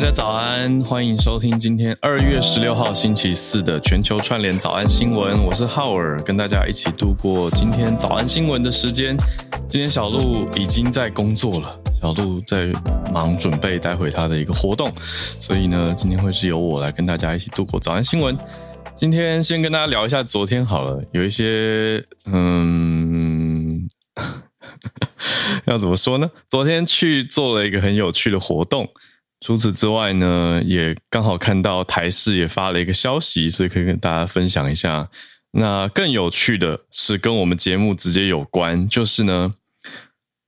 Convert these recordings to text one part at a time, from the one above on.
大家早安，欢迎收听今天二月十六号星期四的全球串联早安新闻。我是浩尔，跟大家一起度过今天早安新闻的时间。今天小鹿已经在工作了，小鹿在忙准备待会他的一个活动，所以呢，今天会是由我来跟大家一起度过早安新闻。今天先跟大家聊一下昨天好了，有一些嗯，要怎么说呢？昨天去做了一个很有趣的活动。除此之外呢，也刚好看到台视也发了一个消息，所以可以跟大家分享一下。那更有趣的是跟我们节目直接有关，就是呢，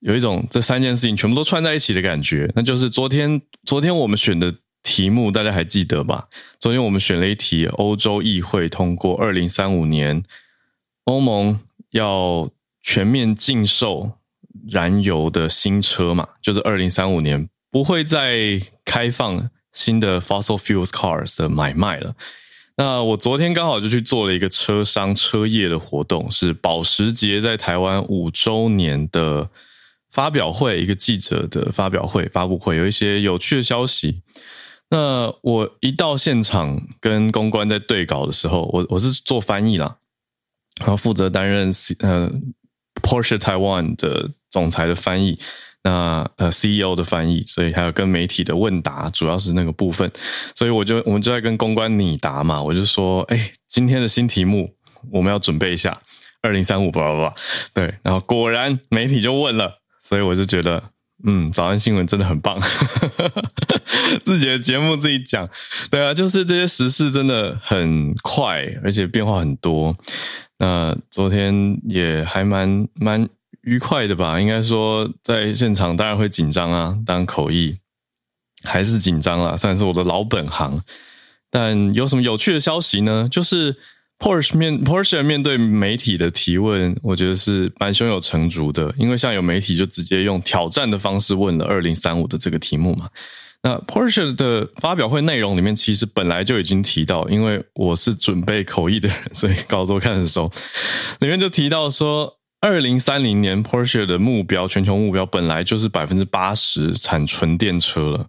有一种这三件事情全部都串在一起的感觉。那就是昨天，昨天我们选的题目大家还记得吧？昨天我们选了一题，欧洲议会通过二零三五年欧盟要全面禁售燃油的新车嘛，就是二零三五年。不会再开放新的 fossil fuels cars 的买卖了。那我昨天刚好就去做了一个车商车业的活动，是保时捷在台湾五周年的发表会，一个记者的发表会发布会，有一些有趣的消息。那我一到现场跟公关在对稿的时候，我我是做翻译啦，然后负责担任呃 Porsche Taiwan 的总裁的翻译。那呃，CEO 的翻译，所以还有跟媒体的问答，主要是那个部分，所以我就我们就在跟公关拟答嘛，我就说，哎，今天的新题目我们要准备一下，二零三五，叭叭叭，对，然后果然媒体就问了，所以我就觉得，嗯，早安新闻真的很棒，自己的节目自己讲，对啊，就是这些时事真的很快，而且变化很多，那昨天也还蛮蛮。愉快的吧，应该说在现场当然会紧张啊，当口译还是紧张啦，算是我的老本行。但有什么有趣的消息呢？就是 Porsche 面 Porsche 面对媒体的提问，我觉得是蛮胸有成竹的。因为像有媒体就直接用挑战的方式问了二零三五的这个题目嘛。那 Porsche 的发表会内容里面其实本来就已经提到，因为我是准备口译的人，所以稿子看的时候，里面就提到说。二零三零年，Porsche 的目标，全球目标本来就是百分之八十产纯电车了。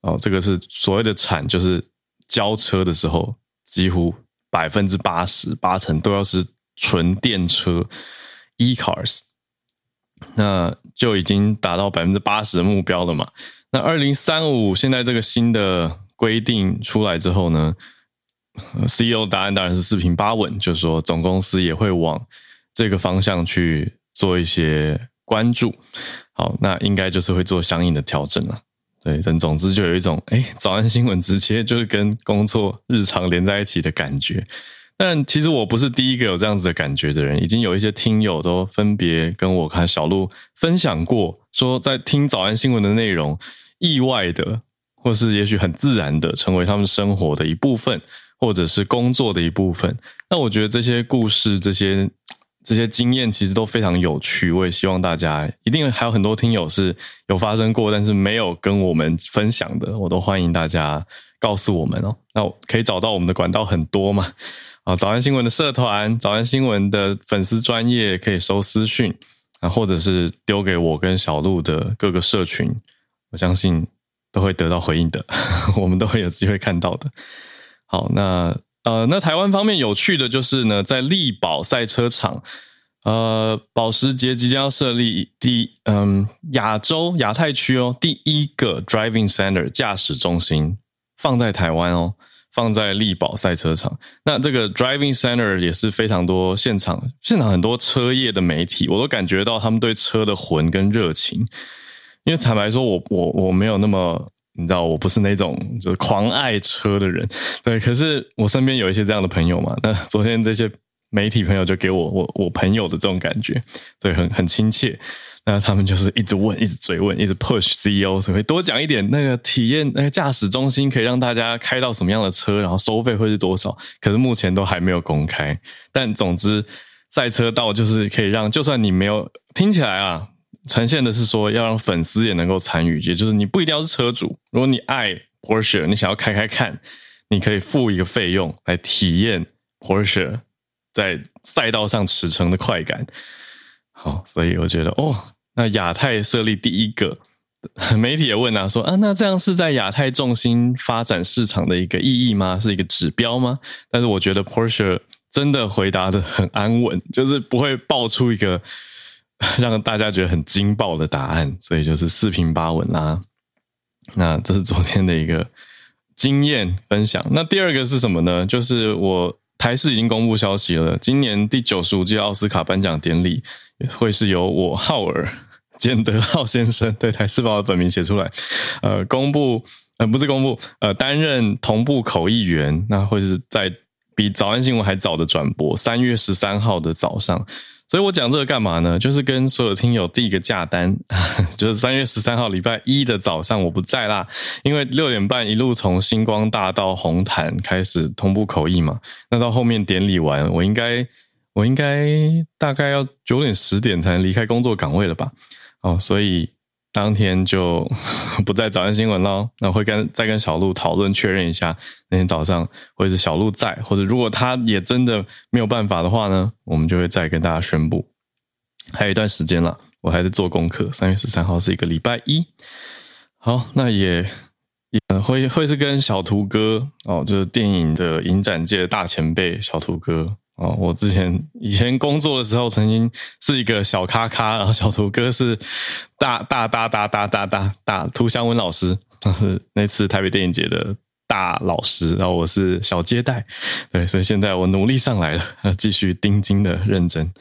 哦，这个是所谓的产，就是交车的时候，几乎百分之八十八成都要是纯电车，e-cars，那就已经达到百分之八十的目标了嘛。那二零三五现在这个新的规定出来之后呢，CEO 答案当然是四平八稳，就是说总公司也会往。这个方向去做一些关注，好，那应该就是会做相应的调整了。对，但总之就有一种，哎，早安新闻直接就是跟工作日常连在一起的感觉。但其实我不是第一个有这样子的感觉的人，已经有一些听友都分别跟我看小鹿分享过，说在听早安新闻的内容，意外的或是也许很自然的成为他们生活的一部分，或者是工作的一部分。那我觉得这些故事，这些。这些经验其实都非常有趣，我也希望大家一定还有很多听友是有发生过，但是没有跟我们分享的，我都欢迎大家告诉我们哦。那我可以找到我们的管道很多嘛？啊，早安新闻的社团，早安新闻的粉丝专业可以收私讯啊，或者是丢给我跟小鹿的各个社群，我相信都会得到回应的，我们都会有机会看到的。好，那呃，那台湾方面有趣的就是呢，在力宝赛车场，呃，保时捷即将要设立第嗯亚洲亚太区哦第一个 driving center 驾驶中心放在台湾哦，放在力宝赛车场。那这个 driving center 也是非常多现场现场很多车业的媒体，我都感觉到他们对车的魂跟热情。因为坦白说，我我我没有那么，你知道，我不是那种就是狂爱车的人，对。可是我身边有一些这样的朋友嘛。那昨天这些媒体朋友就给我我我朋友的这种感觉，对，很很亲切。那他们就是一直问，一直追问，一直 push CEO，所以多讲一点那个体验，那个驾驶中心可以让大家开到什么样的车，然后收费会是多少？可是目前都还没有公开。但总之，赛车道就是可以让，就算你没有听起来啊。呈现的是说要让粉丝也能够参与，也就是你不一定要是车主，如果你爱 Porsche，你想要开开看，你可以付一个费用来体验 Porsche 在赛道上驰骋的快感。好，所以我觉得哦，那亚太设立第一个 媒体也问啊，说啊，那这样是在亚太重心发展市场的一个意义吗？是一个指标吗？但是我觉得 Porsche 真的回答的很安稳，就是不会爆出一个。让大家觉得很惊爆的答案，所以就是四平八稳啦。那这是昨天的一个经验分享。那第二个是什么呢？就是我台视已经公布消息了，今年第九十五届奥斯卡颁奖典礼会是由我浩尔简德浩先生对台视把我本名写出来，呃，公布呃不是公布呃担任同步口译员，那会是在比早安新闻还早的转播，三月十三号的早上。所以我讲这个干嘛呢？就是跟所有听友递一个价单，就是三月十三号礼拜一的早上我不在啦，因为六点半一路从星光大道红毯开始同步口译嘛，那到后面典礼完，我应该我应该大概要九点十点才能离开工作岗位了吧？哦，所以。当天就 不在早安新闻了，那会跟再跟小鹿讨论确认一下，那天早上或者是小鹿在，或者如果他也真的没有办法的话呢，我们就会再跟大家宣布。还有一段时间了，我还在做功课。三月十三号是一个礼拜一，好，那也也会会是跟小图哥哦，就是电影的影展界的大前辈小图哥。哦，我之前以前工作的时候，曾经是一个小咖咖，然后小图哥是大大大大大大大大涂祥文老师，他是那次台北电影节的大老师，然后我是小接待，对，所以现在我努力上来了，继续盯紧的认真。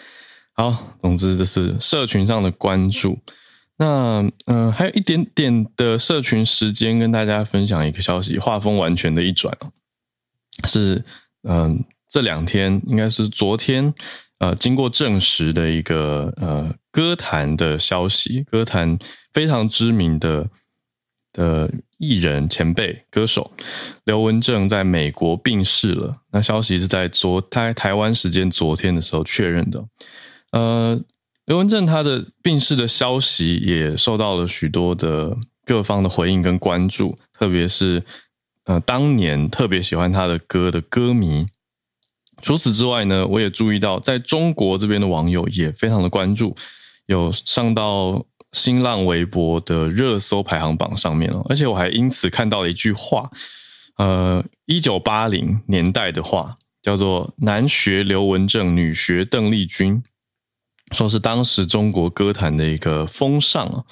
好，总之这是社群上的关注。那嗯，还有一点点的社群时间，跟大家分享一个消息，画风完全的一转，是嗯。这两天应该是昨天，呃，经过证实的一个呃歌坛的消息，歌坛非常知名的的艺人前辈歌手刘文正在美国病逝了。那消息是在昨台台湾时间昨天的时候确认的。呃，刘文正他的病逝的消息也受到了许多的各方的回应跟关注，特别是呃当年特别喜欢他的歌的歌迷。除此之外呢，我也注意到，在中国这边的网友也非常的关注，有上到新浪微博的热搜排行榜上面哦。而且我还因此看到了一句话，呃，一九八零年代的话，叫做“男学刘文正，女学邓丽君”，说是当时中国歌坛的一个风尚啊。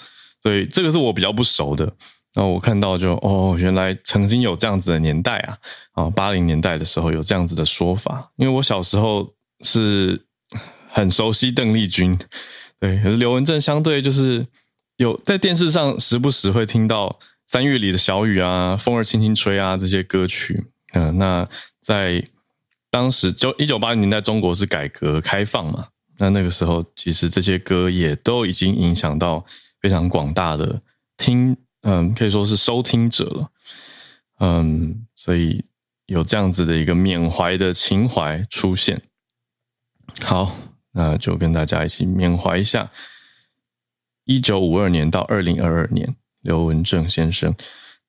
所以这个是我比较不熟的。那我看到就哦，原来曾经有这样子的年代啊，啊，八零年代的时候有这样子的说法。因为我小时候是很熟悉邓丽君，对，可是刘文正相对就是有在电视上时不时会听到三月里的小雨啊，风儿轻轻吹啊这些歌曲。嗯，那在当时就一九八零年代，中国是改革开放嘛，那那个时候其实这些歌也都已经影响到非常广大的听。嗯，可以说是收听者了。嗯，所以有这样子的一个缅怀的情怀出现。好，那就跟大家一起缅怀一下一九五二年到二零二二年刘文正先生。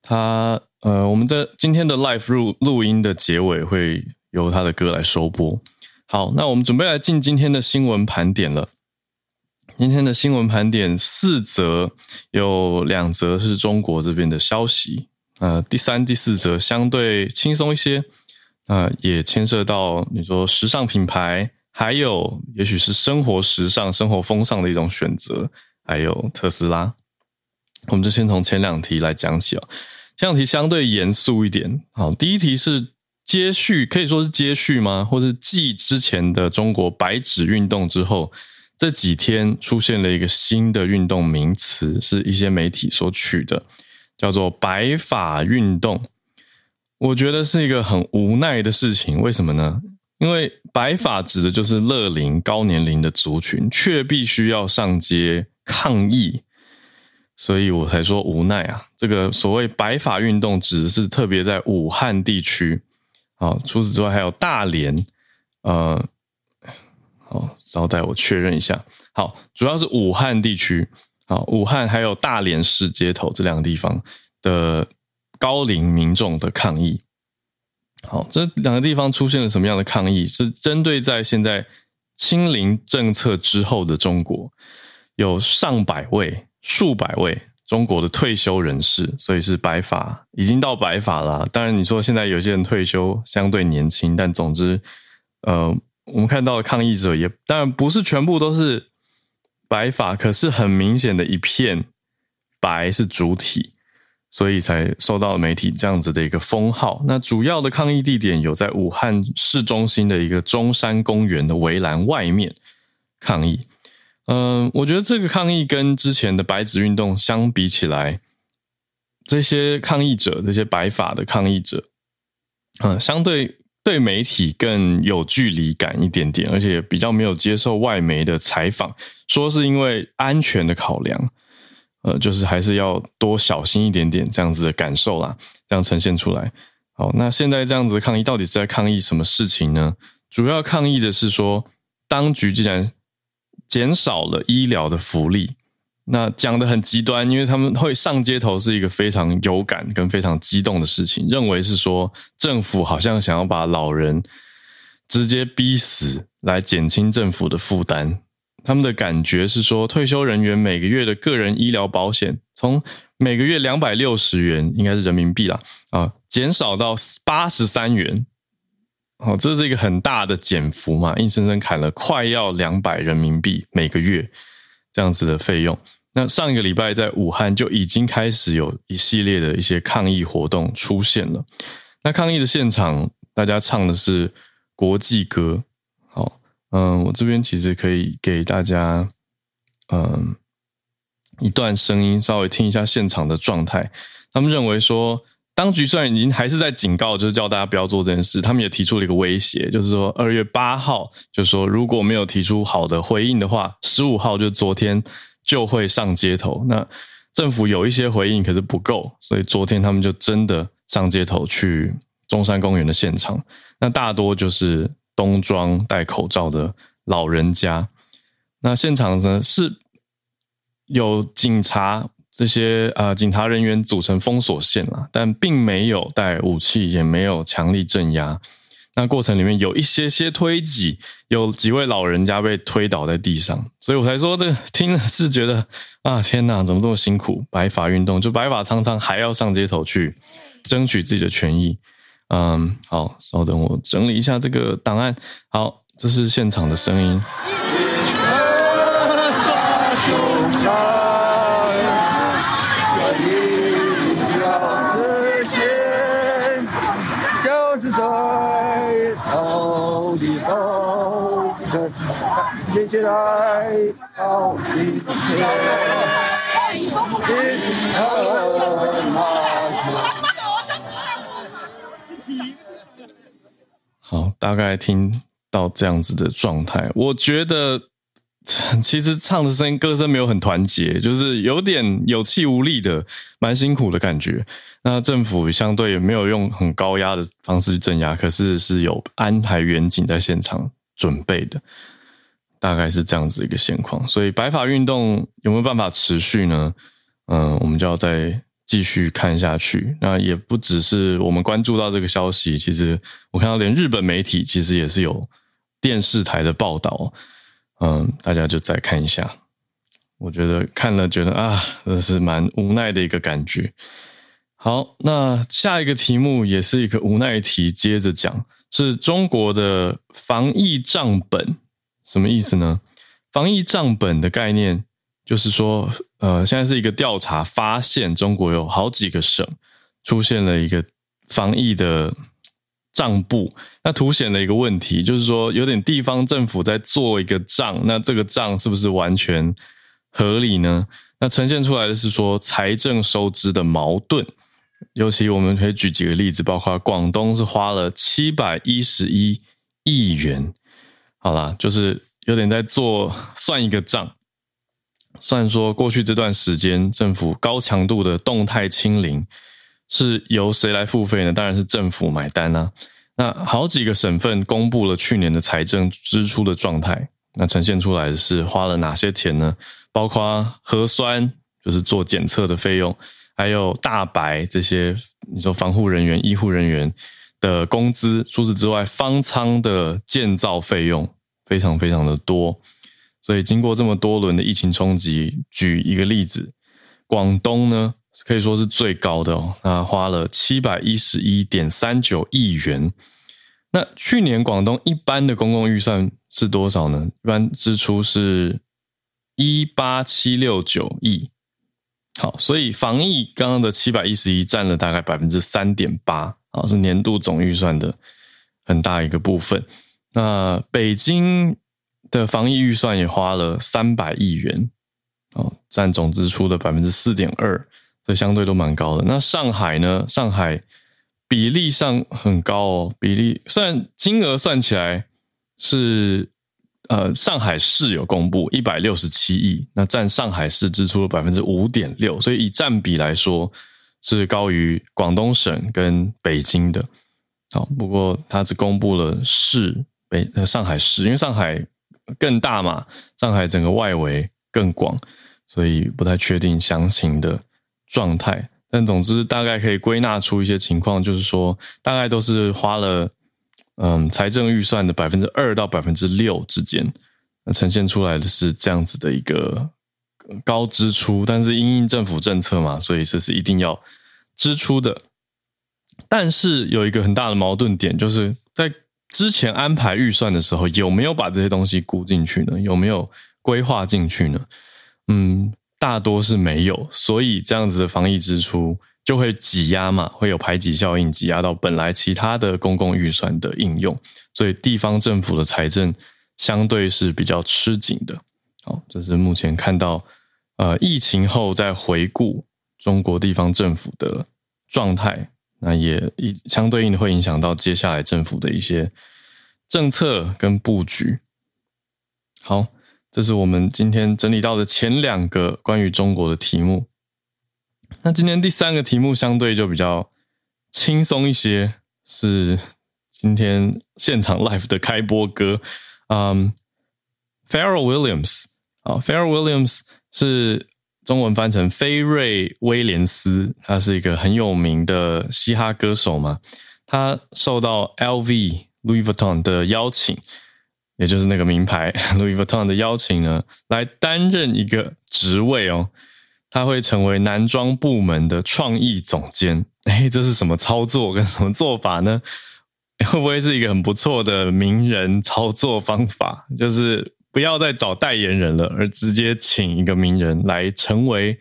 他呃，我们的今天的 live 录录音的结尾会由他的歌来收播。好，那我们准备来进今天的新闻盘点了。今天的新闻盘点四则，有两则是中国这边的消息，呃，第三、第四则相对轻松一些，呃，也牵涉到你说时尚品牌，还有也许是生活时尚、生活风尚的一种选择，还有特斯拉。我们就先从前两题来讲起哦。前两题相对严肃一点，好，第一题是接续，可以说是接续吗？或者继之前的中国白纸运动之后，这几天出现了一个新的运动名词，是一些媒体所取的，叫做“白发运动”。我觉得是一个很无奈的事情，为什么呢？因为白发指的就是乐龄高年龄的族群，却必须要上街抗议。所以我才说无奈啊！这个所谓白发运动，指的是特别在武汉地区啊。除此之外，还有大连，呃，稍待我确认一下。好，主要是武汉地区，好，武汉还有大连市街头这两个地方的高龄民众的抗议。好，这两个地方出现了什么样的抗议？是针对在现在清零政策之后的中国，有上百位。数百位中国的退休人士，所以是白发，已经到白发了。当然，你说现在有些人退休相对年轻，但总之，呃，我们看到的抗议者也当然不是全部都是白发，可是很明显的一片白是主体，所以才受到了媒体这样子的一个封号。那主要的抗议地点有在武汉市中心的一个中山公园的围栏外面抗议。嗯，我觉得这个抗议跟之前的白纸运动相比起来，这些抗议者，这些白发的抗议者，嗯，相对对媒体更有距离感一点点，而且比较没有接受外媒的采访，说是因为安全的考量，呃，就是还是要多小心一点点这样子的感受啦，这样呈现出来。好，那现在这样子抗议到底是在抗议什么事情呢？主要抗议的是说，当局既然减少了医疗的福利，那讲的很极端，因为他们会上街头是一个非常有感跟非常激动的事情，认为是说政府好像想要把老人直接逼死来减轻政府的负担。他们的感觉是说，退休人员每个月的个人医疗保险从每个月两百六十元，应该是人民币啦，啊，减少到八十三元。哦，这是一个很大的减幅嘛，硬生生砍了快要两百人民币每个月这样子的费用。那上一个礼拜在武汉就已经开始有一系列的一些抗议活动出现了。那抗议的现场，大家唱的是国际歌。好，嗯，我这边其实可以给大家嗯一段声音，稍微听一下现场的状态。他们认为说。当局虽然已经还是在警告，就是叫大家不要做这件事。他们也提出了一个威胁，就是说二月八号，就是说如果没有提出好的回应的话，十五号就昨天就会上街头。那政府有一些回应，可是不够，所以昨天他们就真的上街头去中山公园的现场。那大多就是冬装戴口罩的老人家。那现场呢是有警察。这些呃警察人员组成封锁线了，但并没有带武器，也没有强力镇压。那过程里面有一些些推挤，有几位老人家被推倒在地上，所以我才说这个听了是觉得啊天哪，怎么这么辛苦？白发运动就白发苍苍，还要上街头去争取自己的权益。嗯，好，稍等我整理一下这个档案。好，这是现场的声音。起来好，大概听到这样子的状态，我觉得其实唱的声音、歌声没有很团结，就是有点有气无力的，蛮辛苦的感觉。那政府相对也没有用很高压的方式镇压，可是是有安排远景在现场准备的。大概是这样子一个现况，所以白发运动有没有办法持续呢？嗯，我们就要再继续看下去。那也不只是我们关注到这个消息，其实我看到连日本媒体其实也是有电视台的报道。嗯，大家就再看一下。我觉得看了觉得啊，真是蛮无奈的一个感觉。好，那下一个题目也是一个无奈题，接着讲是中国的防疫账本，什么意思呢？防疫账本的概念就是说，呃，现在是一个调查，发现中国有好几个省出现了一个防疫的账簿，那凸显了一个问题，就是说有点地方政府在做一个账，那这个账是不是完全合理呢？那呈现出来的是说财政收支的矛盾。尤其我们可以举几个例子，包括广东是花了七百一十一亿元，好啦，就是有点在做算一个账，算说过去这段时间政府高强度的动态清零是由谁来付费呢？当然是政府买单啊。那好几个省份公布了去年的财政支出的状态，那呈现出来的是花了哪些钱呢？包括核酸，就是做检测的费用。还有大白这些，你说防护人员、医护人员的工资，除此之外，方舱的建造费用非常非常的多。所以经过这么多轮的疫情冲击，举一个例子，广东呢可以说是最高的哦，那花了七百一十一点三九亿元。那去年广东一般的公共预算是多少呢？一般支出是一八七六九亿。好，所以防疫刚刚的七百一十一占了大概百分之三点八，啊，是年度总预算的很大一个部分。那北京的防疫预算也花了三百亿元，哦，占总支出的百分之四点二，这相对都蛮高的。那上海呢？上海比例上很高哦，比例虽然金额算起来是。呃，上海市有公布一百六十七亿，那占上海市支出的百分之五点六，所以以占比来说是高于广东省跟北京的。好，不过它只公布了市北呃上海市，因为上海更大嘛，上海整个外围更广，所以不太确定详情的状态。但总之大概可以归纳出一些情况，就是说大概都是花了。嗯，财政预算的百分之二到百分之六之间，呈现出来的是这样子的一个高支出，但是因应政府政策嘛，所以这是一定要支出的。但是有一个很大的矛盾点，就是在之前安排预算的时候，有没有把这些东西估进去呢？有没有规划进去呢？嗯，大多是没有，所以这样子的防疫支出。就会挤压嘛，会有排挤效应，挤压到本来其他的公共预算的应用，所以地方政府的财政相对是比较吃紧的。好，这是目前看到呃疫情后再回顾中国地方政府的状态，那也一相对应的会影响到接下来政府的一些政策跟布局。好，这是我们今天整理到的前两个关于中国的题目。那今天第三个题目相对就比较轻松一些，是今天现场 live 的开播歌，嗯，Pharrell Williams 啊，Pharrell Williams 是中文翻成菲瑞威廉斯，他是一个很有名的嘻哈歌手嘛，他受到 LV Louis Vuitton 的邀请，也就是那个名牌 Louis Vuitton 的邀请呢，来担任一个职位哦。他会成为男装部门的创意总监，哎，这是什么操作跟什么做法呢？会不会是一个很不错的名人操作方法？就是不要再找代言人了，而直接请一个名人来成为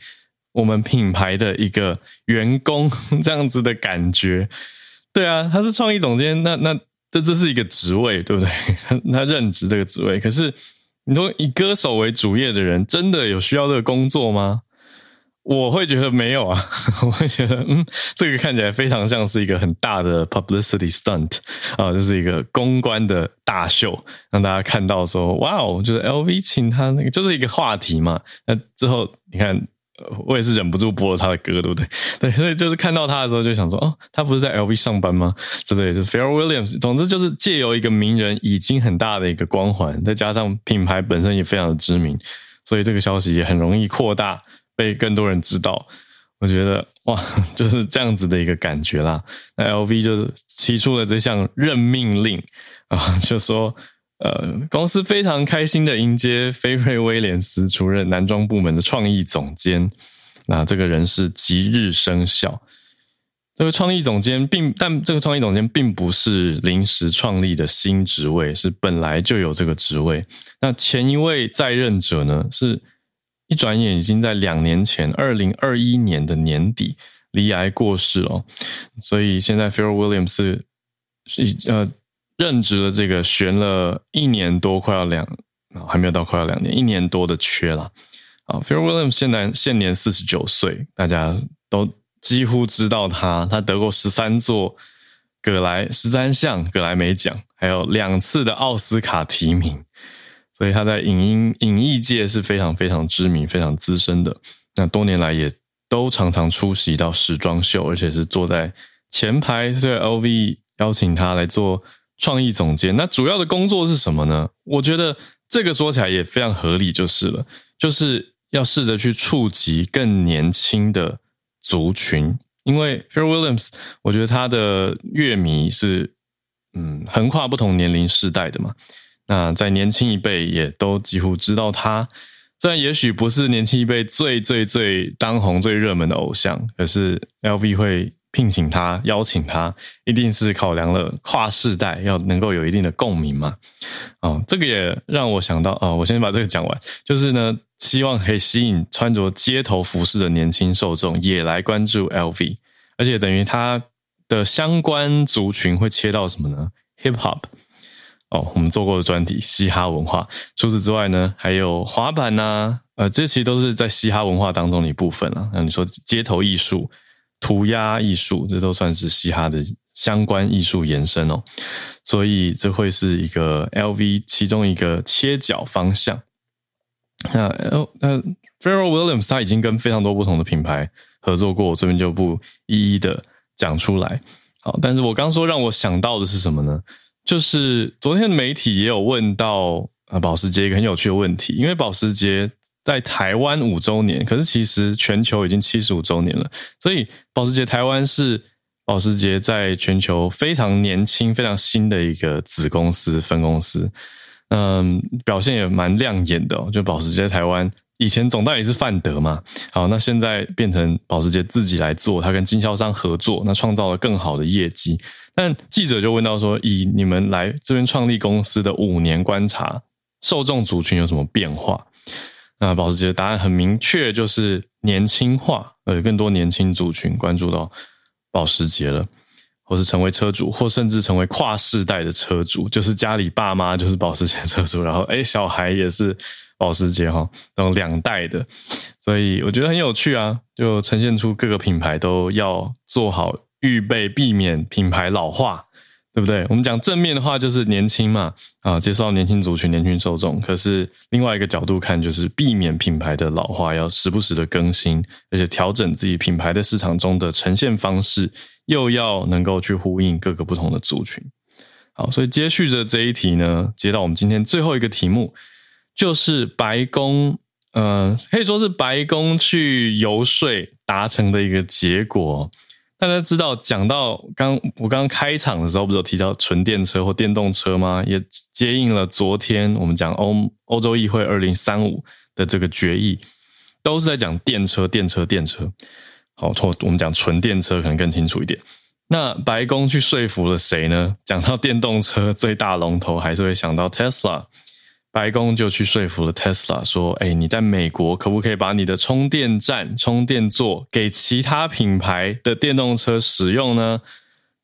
我们品牌的一个员工，这样子的感觉。对啊，他是创意总监，那那这这是一个职位，对不对？他他任职这个职位，可是你说以歌手为主业的人，真的有需要这个工作吗？我会觉得没有啊，我会觉得，嗯，这个看起来非常像是一个很大的 publicity stunt 啊，就是一个公关的大秀，让大家看到说，哇哦，就是 LV 请他那个，就是一个话题嘛。那之后你看，我也是忍不住播了他的歌，对不对？对，所以就是看到他的时候就想说，哦，他不是在 LV 上班吗？之类，就 Fair Williams。总之就是借由一个名人已经很大的一个光环，再加上品牌本身也非常的知名，所以这个消息也很容易扩大。被更多人知道，我觉得哇，就是这样子的一个感觉啦。那 LV 就是提出了这项任命令啊，就说呃，公司非常开心的迎接菲瑞威廉斯出任男装部门的创意总监。那这个人是即日生效。这个创意总监并但这个创意总监并不是临时创立的新职位，是本来就有这个职位。那前一位在任者呢，是一转眼已经在两年前，二零二一年的年底离癌过世了。所以现在 Phil Williams 是呃任职了这个悬了一年多，快要两还没有到快要两年，一年多的缺了。啊，Phil Williams 现在现年四十九岁，大家都。几乎知道他，他得过十三座葛莱十三项葛莱美奖，还有两次的奥斯卡提名，所以他在影音影艺界是非常非常知名、非常资深的。那多年来也都常常出席到时装秀，而且是坐在前排，所以 LV 邀请他来做创意总监。那主要的工作是什么呢？我觉得这个说起来也非常合理，就是了，就是要试着去触及更年轻的。族群，因为 Phil Williams，我觉得他的乐迷是嗯横跨不同年龄世代的嘛。那在年轻一辈也都几乎知道他，虽然也许不是年轻一辈最最最当红、最热门的偶像，可是 LV 会聘请他、邀请他，一定是考量了跨世代要能够有一定的共鸣嘛。哦，这个也让我想到啊，我先把这个讲完，就是呢。希望可以吸引穿着街头服饰的年轻受众也来关注 LV，而且等于它的相关族群会切到什么呢？Hip Hop 哦，我们做过的专题嘻哈文化。除此之外呢，还有滑板呐，呃，这其实都是在嘻哈文化当中的一部分了。那你说街头艺术、涂鸦艺术，这都算是嘻哈的相关艺术延伸哦。所以这会是一个 LV 其中一个切角方向。那呃呃，Pharrell Williams 他已经跟非常多不同的品牌合作过，我这边就不一一的讲出来。好，但是我刚说让我想到的是什么呢？就是昨天的媒体也有问到呃保时捷一个很有趣的问题，因为保时捷在台湾五周年，可是其实全球已经七十五周年了，所以保时捷台湾是保时捷在全球非常年轻、非常新的一个子公司分公司。嗯，表现也蛮亮眼的哦。就保时捷台湾以前总代理是范德嘛，好，那现在变成保时捷自己来做，他跟经销商合作，那创造了更好的业绩。但记者就问到说，以你们来这边创立公司的五年观察，受众族群有什么变化？那保时捷的答案很明确，就是年轻化，呃，更多年轻族群关注到保时捷了。或是成为车主，或甚至成为跨世代的车主，就是家里爸妈就是保时捷车主，然后哎，小孩也是保时捷哈，那种两代的，所以我觉得很有趣啊，就呈现出各个品牌都要做好预备，避免品牌老化，对不对？我们讲正面的话就是年轻嘛，啊，介绍年轻族群、年轻受众。可是另外一个角度看，就是避免品牌的老化，要时不时的更新，而且调整自己品牌的市场中的呈现方式。又要能够去呼应各个不同的族群，好，所以接续着这一题呢，接到我们今天最后一个题目，就是白宫，呃，可以说是白宫去游说达成的一个结果。大家知道，讲到刚我刚刚开场的时候，不是有提到纯电车或电动车吗？也接应了昨天我们讲欧欧洲议会二零三五的这个决议，都是在讲电车、电车、电车。好，错，我们讲纯电车可能更清楚一点。那白宫去说服了谁呢？讲到电动车最大龙头，还是会想到 Tesla。白宫就去说服了 Tesla，说：“哎，你在美国可不可以把你的充电站、充电座给其他品牌的电动车使用呢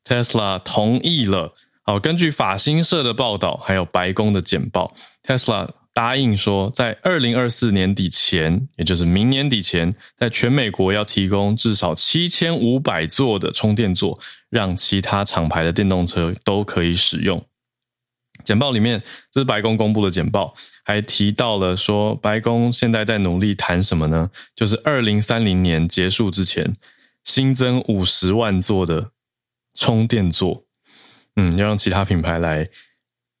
？”Tesla 同意了。好，根据法新社的报道，还有白宫的简报，Tesla。答应说，在二零二四年底前，也就是明年底前，在全美国要提供至少七千五百座的充电座，让其他厂牌的电动车都可以使用。简报里面，这是白宫公布的简报，还提到了说，白宫现在在努力谈什么呢？就是二零三零年结束之前，新增五十万座的充电座，嗯，要让其他品牌来。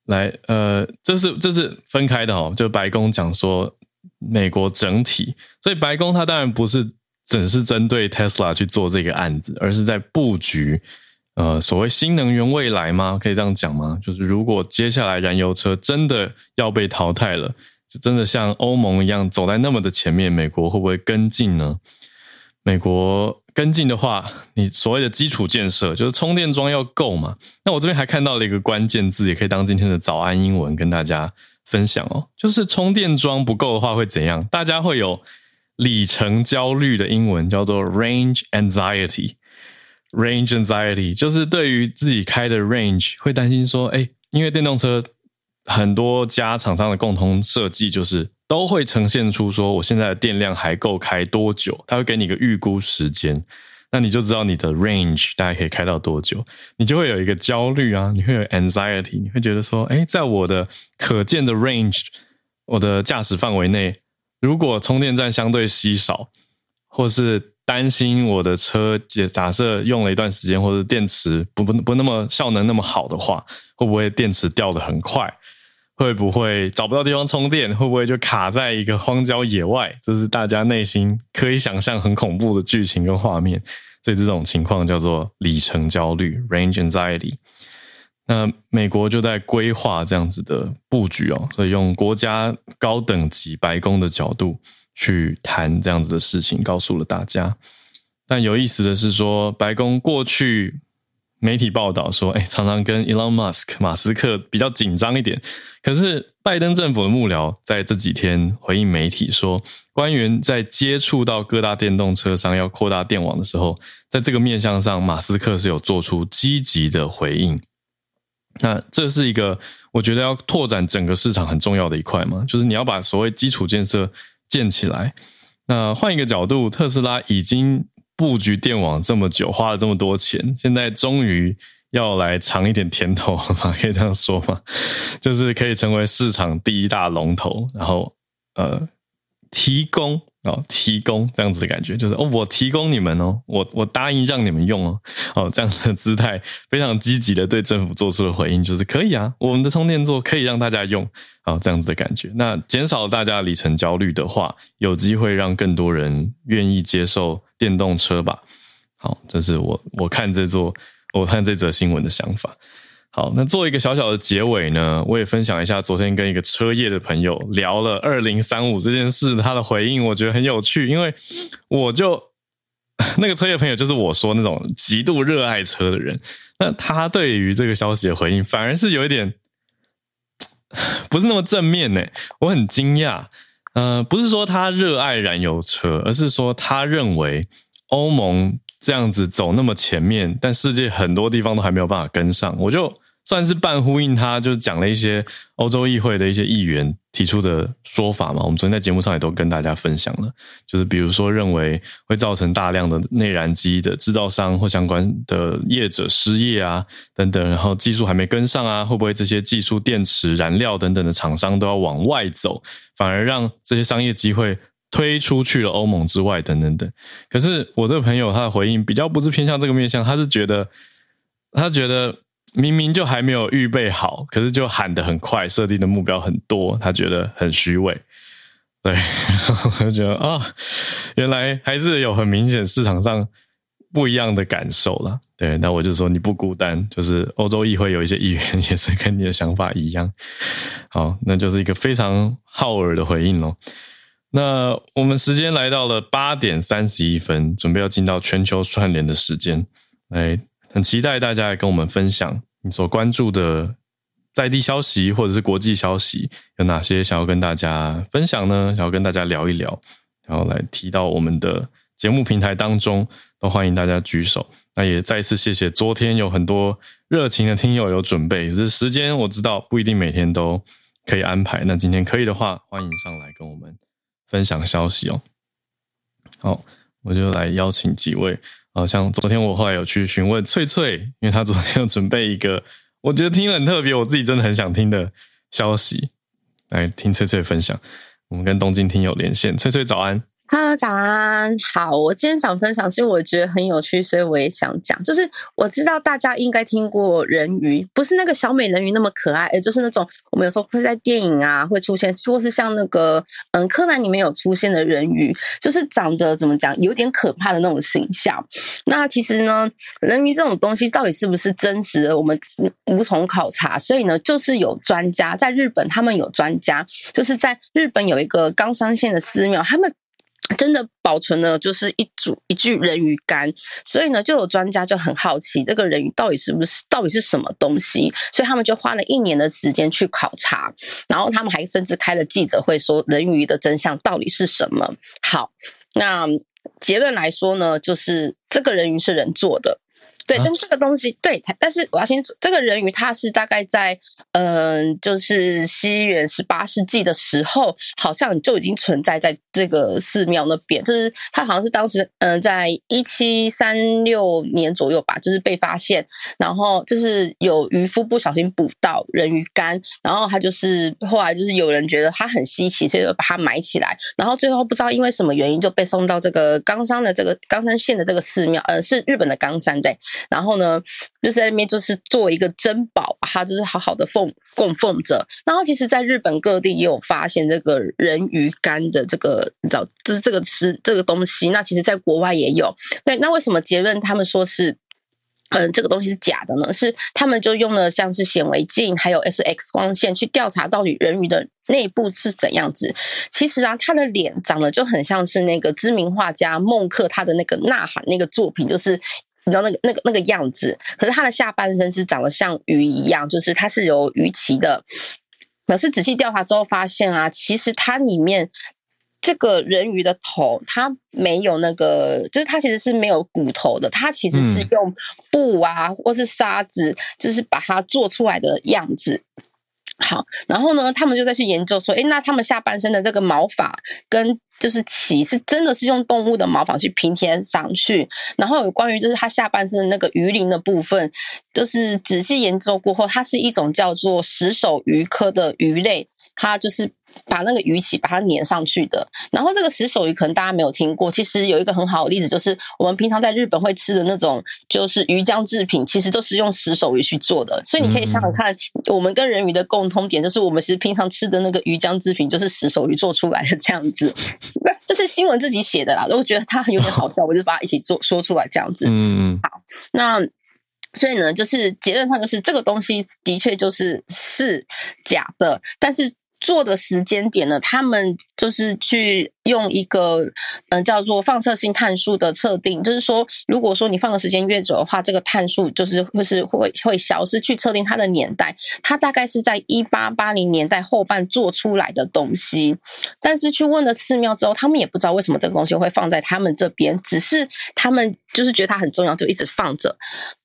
来，呃，这是这是分开的哦。就白宫讲说，美国整体，所以白宫它当然不是只是针对 Tesla 去做这个案子，而是在布局呃，所谓新能源未来吗？可以这样讲吗？就是如果接下来燃油车真的要被淘汰了，就真的像欧盟一样走在那么的前面，美国会不会跟进呢？美国跟进的话，你所谓的基础建设就是充电桩要够嘛？那我这边还看到了一个关键字，也可以当今天的早安英文跟大家分享哦。就是充电桩不够的话会怎样？大家会有里程焦虑的英文叫做 range anxiety。Range anxiety 就是对于自己开的 range 会担心说，哎，因为电动车很多家厂商的共同设计就是都会呈现出说，我现在的电量还够开多久？它会给你一个预估时间，那你就知道你的 range 大概可以开到多久，你就会有一个焦虑啊，你会有 anxiety，你会觉得说，哎，在我的可见的 range，我的驾驶范围内，如果充电站相对稀少，或是担心我的车假假设用了一段时间，或者电池不不不那么效能那么好的话，会不会电池掉的很快？会不会找不到地方充电？会不会就卡在一个荒郊野外？这是大家内心可以想象很恐怖的剧情跟画面。所以这种情况叫做里程焦虑 （range anxiety）。那美国就在规划这样子的布局哦，所以用国家高等级白宫的角度。去谈这样子的事情，告诉了大家。但有意思的是，说白宫过去媒体报道说，哎，常常跟 Elon Musk 马斯克比较紧张一点。可是拜登政府的幕僚在这几天回应媒体说，官员在接触到各大电动车商要扩大电网的时候，在这个面向上，马斯克是有做出积极的回应。那这是一个我觉得要拓展整个市场很重要的一块嘛，就是你要把所谓基础建设。建起来。那换一个角度，特斯拉已经布局电网这么久，花了这么多钱，现在终于要来尝一点甜头了吧？可以这样说吗？就是可以成为市场第一大龙头，然后呃，提供。哦，提供这样子的感觉，就是哦，我提供你们哦，我我答应让你们用哦，哦，这样的姿态非常积极的对政府做出了回应，就是可以啊，我们的充电座可以让大家用，啊，这样子的感觉。那减少大家里程焦虑的话，有机会让更多人愿意接受电动车吧。好，这是我我看这座我看这则新闻的想法。好，那做一个小小的结尾呢，我也分享一下昨天跟一个车业的朋友聊了二零三五这件事，他的回应我觉得很有趣，因为我就那个车业朋友就是我说那种极度热爱车的人，那他对于这个消息的回应反而是有一点不是那么正面呢，我很惊讶。呃，不是说他热爱燃油车，而是说他认为欧盟这样子走那么前面，但世界很多地方都还没有办法跟上，我就。算是半呼应，他就是讲了一些欧洲议会的一些议员提出的说法嘛。我们昨天在节目上也都跟大家分享了，就是比如说认为会造成大量的内燃机的制造商或相关的业者失业啊等等，然后技术还没跟上啊，会不会这些技术、电池、燃料等等的厂商都要往外走，反而让这些商业机会推出去了欧盟之外等等等。可是我这个朋友他的回应比较不是偏向这个面向，他是觉得他觉得。明明就还没有预备好，可是就喊得很快，设定的目标很多，他觉得很虚伪。对，我就觉得啊，原来还是有很明显市场上不一样的感受了。对，那我就说你不孤单，就是欧洲议会有一些议员也是跟你的想法一样。好，那就是一个非常浩耳的回应喽。那我们时间来到了八点三十一分，准备要进到全球串联的时间，来。很期待大家来跟我们分享你所关注的在地消息或者是国际消息，有哪些想要跟大家分享呢？想要跟大家聊一聊，然后来提到我们的节目平台当中，都欢迎大家举手。那也再一次谢谢昨天有很多热情的听友有准备，只是时间我知道不一定每天都可以安排。那今天可以的话，欢迎上来跟我们分享消息哦。好，我就来邀请几位。好像昨天我后来有去询问翠翠，因为她昨天有准备一个，我觉得听了很特别，我自己真的很想听的消息，来听翠翠分享。我们跟东京听友连线，翠翠早安。哈早安，好。我今天想分享，是因为我觉得很有趣，所以我也想讲。就是我知道大家应该听过人鱼，不是那个小美人鱼那么可爱，哎，就是那种我们有时候会在电影啊会出现，或是像那个嗯柯南里面有出现的人鱼，就是长得怎么讲，有点可怕的那种形象。那其实呢，人鱼这种东西到底是不是真实的，我们无从考察。所以呢，就是有专家在日本，他们有专家，就是在日本有一个冈山县的寺庙，他们。真的保存了，就是一组一具人鱼干，所以呢，就有专家就很好奇这个人鱼到底是不是到底是什么东西，所以他们就花了一年的时间去考察，然后他们还甚至开了记者会说人鱼的真相到底是什么。好，那结论来说呢，就是这个人鱼是人做的。对，但是这个东西对，但是我要先这个人鱼，它是大概在嗯，就是西元十八世纪的时候，好像就已经存在在这个寺庙那边，就是它好像是当时嗯，在一七三六年左右吧，就是被发现，然后就是有渔夫不小心捕到人鱼干，然后他就是后来就是有人觉得它很稀奇，所以就把它埋起来，然后最后不知道因为什么原因就被送到这个冈山的这个冈山县的这个寺庙，呃，是日本的冈山对。然后呢，就是在那边就是做一个珍宝，它就是好好的奉供奉着。然后其实，在日本各地也有发现这个人鱼干的这个，你知道，就是这个吃这个东西。那其实，在国外也有。对，那为什么结论他们说是，嗯，这个东西是假的呢？是他们就用了像是显微镜，还有 S X 光线去调查到底人鱼的内部是怎样子。其实啊，他的脸长得就很像是那个知名画家孟克他的那个《呐喊》那个作品，就是。你知道那个那个那个样子，可是他的下半身是长得像鱼一样，就是它是有鱼鳍的。可是仔细调查之后发现啊，其实它里面这个人鱼的头，它没有那个，就是它其实是没有骨头的，它其实是用布啊或是沙子，就是把它做出来的样子。好，然后呢，他们就再去研究说，哎，那他们下半身的这个毛发跟就是鳍是真的是用动物的毛发去拼贴上去，然后有关于就是它下半身的那个鱼鳞的部分，就是仔细研究过后，它是一种叫做石首鱼科的鱼类，它就是。把那个鱼鳍把它粘上去的，然后这个石手鱼可能大家没有听过，其实有一个很好的例子，就是我们平常在日本会吃的那种，就是鱼浆制品，其实都是用石手鱼去做的。所以你可以想想看，我们跟人鱼的共通点，就是我们其实平常吃的那个鱼浆制品，就是石手鱼做出来的这样子。这是新闻自己写的啦，我觉得它有点好笑，我就把它一起做说出来这样子。嗯，好，那所以呢，就是结论上就是这个东西的确就是是假的，但是。做的时间点呢，他们就是去用一个嗯叫做放射性碳数的测定，就是说，如果说你放的时间越久的话，这个碳数就是会是会会消失。去测定它的年代，它大概是在一八八零年代后半做出来的东西。但是去问了寺庙之后，他们也不知道为什么这个东西会放在他们这边，只是他们就是觉得它很重要，就一直放着。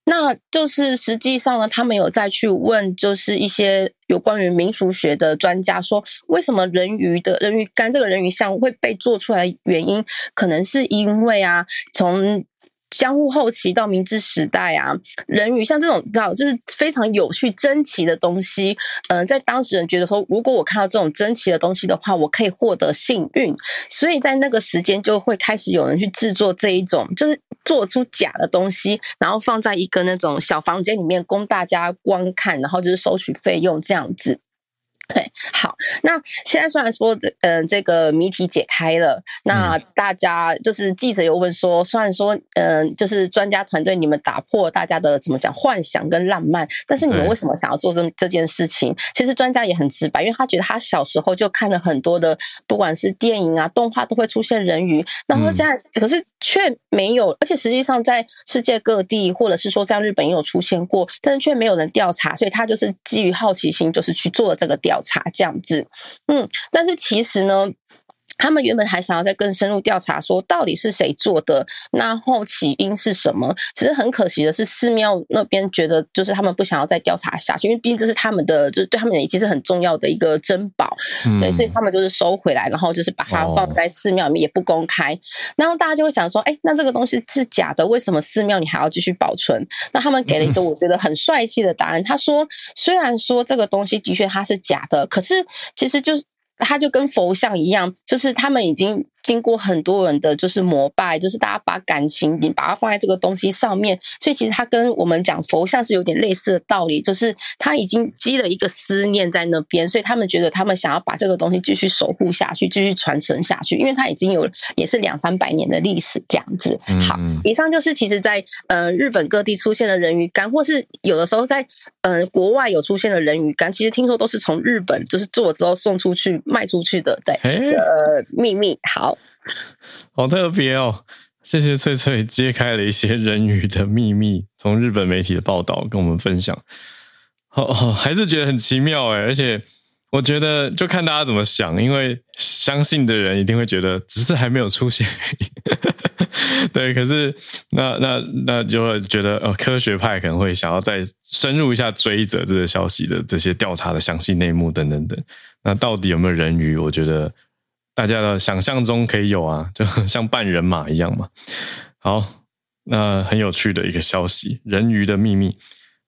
那就是实际上呢，他们有再去问，就是一些有关于民俗学的专家，说为什么人鱼的人鱼干这个人鱼像会被被做出来？原因可能是因为啊，从江户后期到明治时代啊，人鱼像这种，知道就是非常有趣、珍奇的东西。嗯，在当时人觉得说，如果我看到这种珍奇的东西的话，我可以获得幸运，所以在那个时间就会开始有人去制作这一种，就是做出假的东西，然后放在一个那种小房间里面供大家观看，然后就是收取费用这样子。对，好，那现在虽然说这嗯这个谜题解开了，那大家就是记者又问说，虽然说嗯就是专家团队你们打破大家的怎么讲幻想跟浪漫，但是你们为什么想要做这这件事情？其实专家也很直白，因为他觉得他小时候就看了很多的，不管是电影啊动画都会出现人鱼，然后现在可是却没有，而且实际上在世界各地或者是说在日本也有出现过，但是却没有人调查，所以他就是基于好奇心，就是去做了这个调。查这样子，嗯，但是其实呢。他们原本还想要再更深入调查，说到底是谁做的，那后起因是什么？其实很可惜的是，寺庙那边觉得就是他们不想要再调查下去，因为毕竟这是他们的，就是对他们已经是很重要的一个珍宝，对，所以他们就是收回来，然后就是把它放在寺庙里面，也不公开。然后大家就会想说，哎，那这个东西是假的，为什么寺庙你还要继续保存？那他们给了一个我觉得很帅气的答案，他说，虽然说这个东西的确它是假的，可是其实就是。他就跟佛像一样，就是他们已经经过很多人的就是膜拜，就是大家把感情你把它放在这个东西上面，所以其实它跟我们讲佛像是有点类似的道理，就是他已经积了一个思念在那边，所以他们觉得他们想要把这个东西继续守护下去，继续传承下去，因为它已经有也是两三百年的历史这样子。好，以上就是其实在呃日本各地出现的人鱼干，或是有的时候在呃国外有出现的人鱼干，其实听说都是从日本就是做之后送出去卖出去的，对，呃秘密。好，好特别哦。谢谢翠翠揭开了一些人鱼的秘密，从日本媒体的报道跟我们分享。好，还是觉得很奇妙哎，而且我觉得就看大家怎么想，因为相信的人一定会觉得只是还没有出现。对，可是那那那就会觉得呃，科学派可能会想要再深入一下追责这个消息的这些调查的详细内幕等等等。那到底有没有人鱼？我觉得。大家的想象中可以有啊，就像半人马一样嘛。好，那很有趣的一个消息，人鱼的秘密。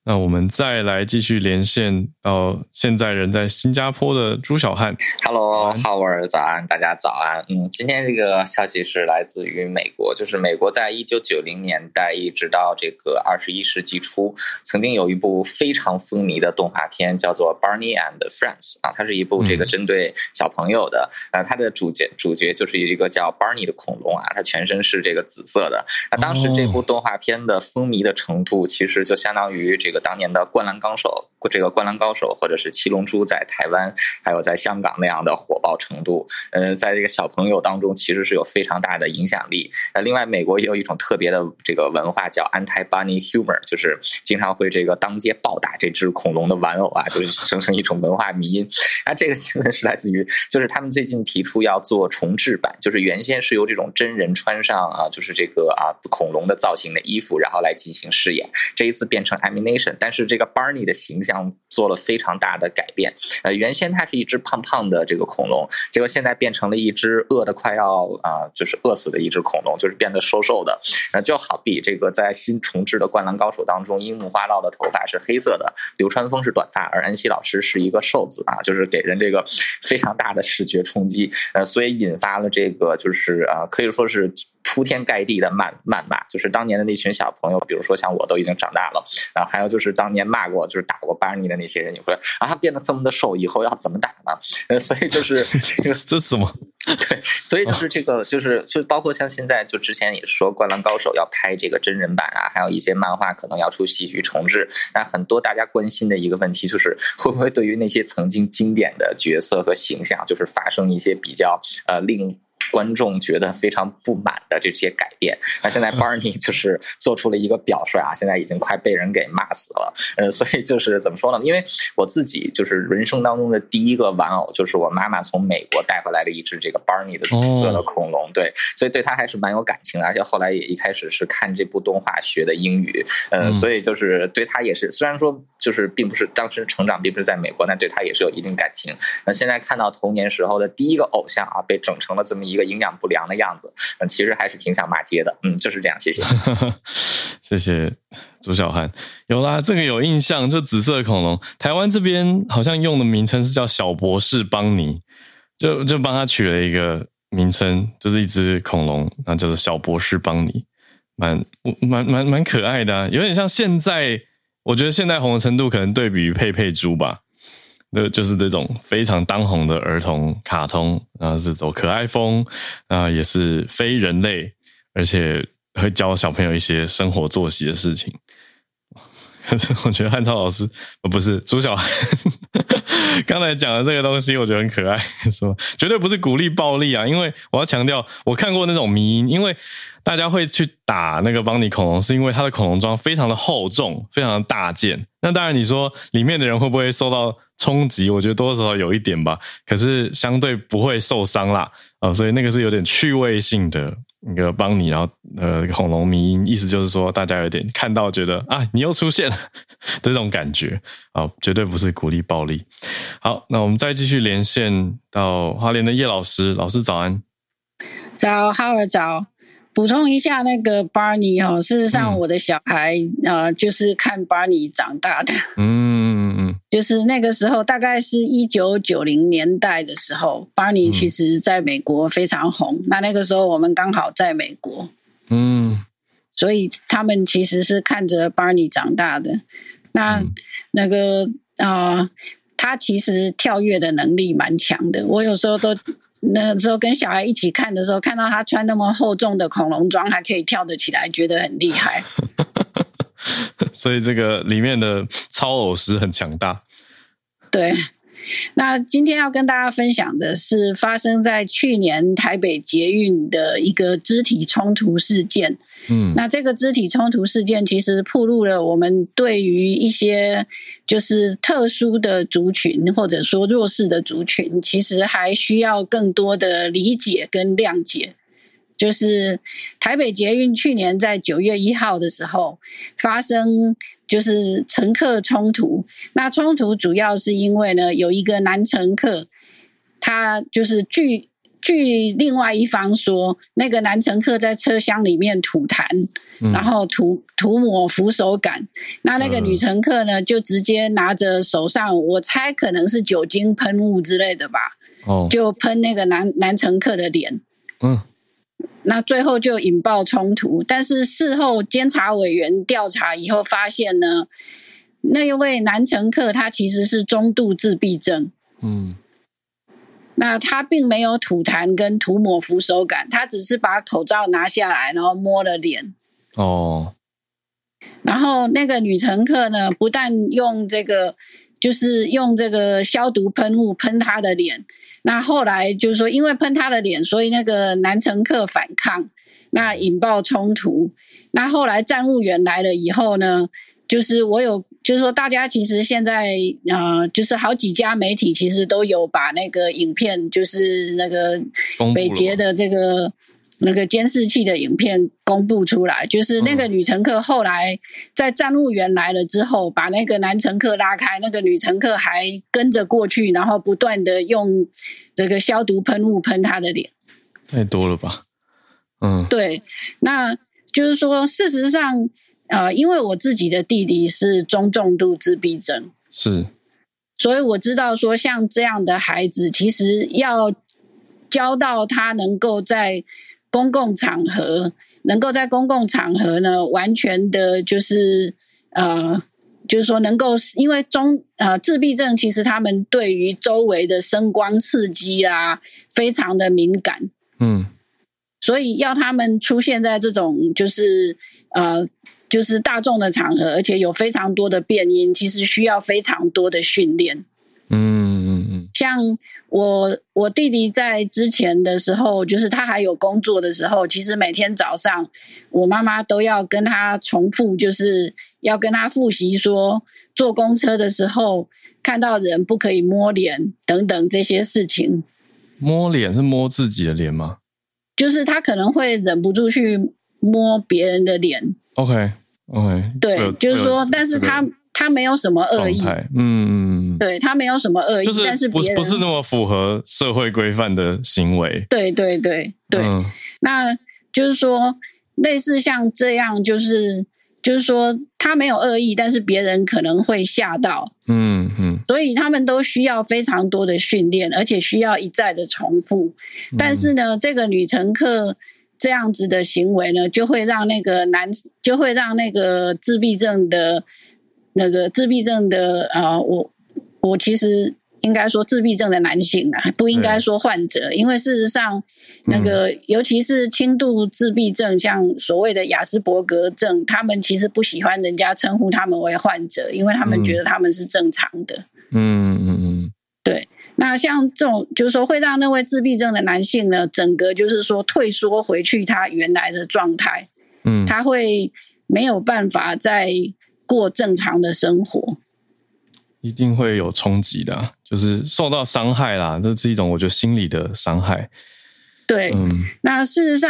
那我们再来继续连线到现在人在新加坡的朱小汉。Hello，浩文，早安，大家早安。嗯，今天这个消息是来自于美国，就是美国在一九九零年代一直到这个二十一世纪初，曾经有一部非常风靡的动画片，叫做《Barney and Friends》啊，它是一部这个针对小朋友的。呃，它的主角主角就是一个叫 Barney 的恐龙啊，它全身是这个紫色的。那当时这部动画片的风靡的程度，其实就相当于这。这个当年的《灌篮高手》，这个《灌篮高手》或者是《七龙珠》在台湾还有在香港那样的火爆程度，呃，在这个小朋友当中其实是有非常大的影响力。呃，另外美国也有一种特别的这个文化叫 anti bunny humor，就是经常会这个当街暴打这只恐龙的玩偶啊，就是生成一种文化迷因。啊，这个新闻是来自于，就是他们最近提出要做重制版，就是原先是由这种真人穿上啊，就是这个啊恐龙的造型的衣服，然后来进行饰演，这一次变成 animation。但是这个 Barney 的形象做了非常大的改变，呃，原先它是一只胖胖的这个恐龙，结果现在变成了一只饿的快要啊，就是饿死的一只恐龙，就是变得瘦瘦的，呃，就好比这个在新重置的《灌篮高手》当中，樱木花道的头发是黑色的，流川枫是短发，而安西老师是一个瘦子啊，就是给人这个非常大的视觉冲击，呃，所以引发了这个就是啊，可以说是。铺天盖地的谩谩骂，就是当年的那群小朋友，比如说像我都已经长大了，然后还有就是当年骂过、就是打过巴尼的那些人，你会啊，他变得这么的瘦，以后要怎么打呢？呃，所以就是 这个这什么？对，所以就是这个，就是就包括像现在，就之前也说《灌篮高手》要拍这个真人版啊，还有一些漫画可能要出戏剧重置。那很多大家关心的一个问题就是，会不会对于那些曾经经典的角色和形象，就是发生一些比较呃令。观众觉得非常不满的这些改变，那现在 Barney 就是做出了一个表率啊，现在已经快被人给骂死了。呃，所以就是怎么说呢？因为我自己就是人生当中的第一个玩偶，就是我妈妈从美国带回来的一只这个 Barney 的紫色的恐龙，对，所以对它还是蛮有感情的。而且后来也一开始是看这部动画学的英语，呃，所以就是对它也是，虽然说就是并不是当时成长并不是在美国，但对它也是有一定感情。那现在看到童年时候的第一个偶像啊，被整成了这么一一个。营养不良的样子，嗯，其实还是挺想骂街的，嗯，就是这样，谢谢，谢谢朱小汉，有啦，这个有印象，就紫色恐龙，台湾这边好像用的名称是叫小博士邦尼，就就帮他取了一个名称，就是一只恐龙，那叫做小博士邦尼，蛮蛮蛮蛮可爱的，有点像现在，我觉得现在红的程度可能对比佩佩猪吧。那就是这种非常当红的儿童卡通，然后是走可爱风，啊，也是非人类，而且会教小朋友一些生活作息的事情。可是我觉得汉超老师，不是朱小涵，刚才讲的这个东西，我觉得很可爱，说绝对不是鼓励暴力啊，因为我要强调，我看过那种迷因，因为。大家会去打那个邦尼恐龙，是因为它的恐龙装非常的厚重，非常的大件。那当然，你说里面的人会不会受到冲击？我觉得多多少少有一点吧。可是相对不会受伤啦，啊，所以那个是有点趣味性的一个帮你，然后呃恐龙迷音，意思就是说大家有点看到觉得啊，你又出现了 这种感觉啊，绝对不是鼓励暴力。好，那我们再继续连线到花莲的叶老师，老师早安，早，哈尔早。补充一下，那个 Barney 哈，事实上我的小孩呃，就是看 Barney 长大的。嗯，就是那个时候，大概是一九九零年代的时候，Barney 其实在美国非常红。那那个时候我们刚好在美国，嗯所以他们其实是看着 Barney 长大的。那、嗯那个呃，他其实跳跃的能力蛮强的。我有时候都那时候跟小孩一起看的时候，看到他穿那么厚重的恐龙装，还可以跳得起来，觉得很厉害。所以这个里面的超偶师很强大。对，那今天要跟大家分享的是发生在去年台北捷运的一个肢体冲突事件。嗯那这个肢体冲突事件其实暴露了我们对于一些就是特殊的族群或者说弱势的族群，其实还需要更多的理解跟谅解。就是台北捷运去年在九月一号的时候发生，就是乘客冲突。那冲突主要是因为呢，有一个男乘客，他就是据据另外一方说，那个男乘客在车厢里面吐痰，嗯然后涂涂抹扶手杆。那那个嗯女乘客呢，就直接拿着手上，我猜可能是酒精喷雾之类的吧，哦就喷那个男男乘客的脸。嗯那最后就引爆冲突，但是事后监察委员调查以后发现呢，那一位男乘客他其实是中度自闭症，嗯那他并没有吐痰跟涂抹扶手杆，他只是把口罩拿下来，然后摸了脸。哦然后那个女乘客呢，不但用这个，就是用这个消毒喷雾喷他的脸。那后来就是说，因为喷他的脸，所以那个男乘客反抗，那引爆冲突。那后来站务员来了以后呢，就是我有，就是说大家其实现在呃，就是好几家媒体其实都有把那个影片，就是那个北捷的这个那个监视器的影片公布出来，就是那个女乘客后来在站务员来了之后，把那个男乘客拉开，那个女乘客还跟着过去，然后不断的用这个消毒喷雾喷他的脸。太多了吧？嗯对，那就是说，事实上，呃，因为我自己的弟弟是中重度自闭症，是所以我知道说，像这样的孩子，其实要教到他能够在公共场合，能够在公共场合呢，完全的就是呃。就是说，能够因为中呃自闭症，其实他们对于周围的声光刺激啦，非常的敏感。嗯所以要他们出现在这种就是呃就是大众的场合，而且有非常多的变音，其实需要非常多的训练。嗯像我我弟弟在之前的时候，就是他还有工作的时候，其实每天早上我妈妈都要跟他重复，就是要跟他复习说，坐公车的时候看到人不可以摸脸等等这些事情。摸脸是摸自己的脸吗就是他可能会忍不住去摸别人的脸，？OK OK，对，就是说，但是他他没有什么恶意，态，嗯嗯嗯，对他没有什么恶意，就是但是不不是那么符合社会规范的行为，对对对对，嗯。那就是说类似像这样，就是就是说他没有恶意，但是别人可能会吓到，嗯嗯，所以他们都需要非常多的训练，而且需要一再的重复。嗯。但是呢，这个女乘客这样子的行为呢，就会让那个男，就会让那个自闭症的，那个自闭症的啊、呃我我其实应该说自闭症的男性啊，不应该说患者，因为事实上，那个、尤其是轻度自闭症，像所谓的雅斯伯格症，他们其实不喜欢人家称呼他们为患者，因为他们嗯。觉得他们是正常的。嗯嗯嗯。对那像这种，就是说会让那位自闭症的男性呢，整个就是说退缩回去他原来的状态，嗯，他会没有办法再过正常的生活。一定会有冲击的啊，就是受到伤害啦，这是一种我觉得心理的伤害，对，嗯。那事实上，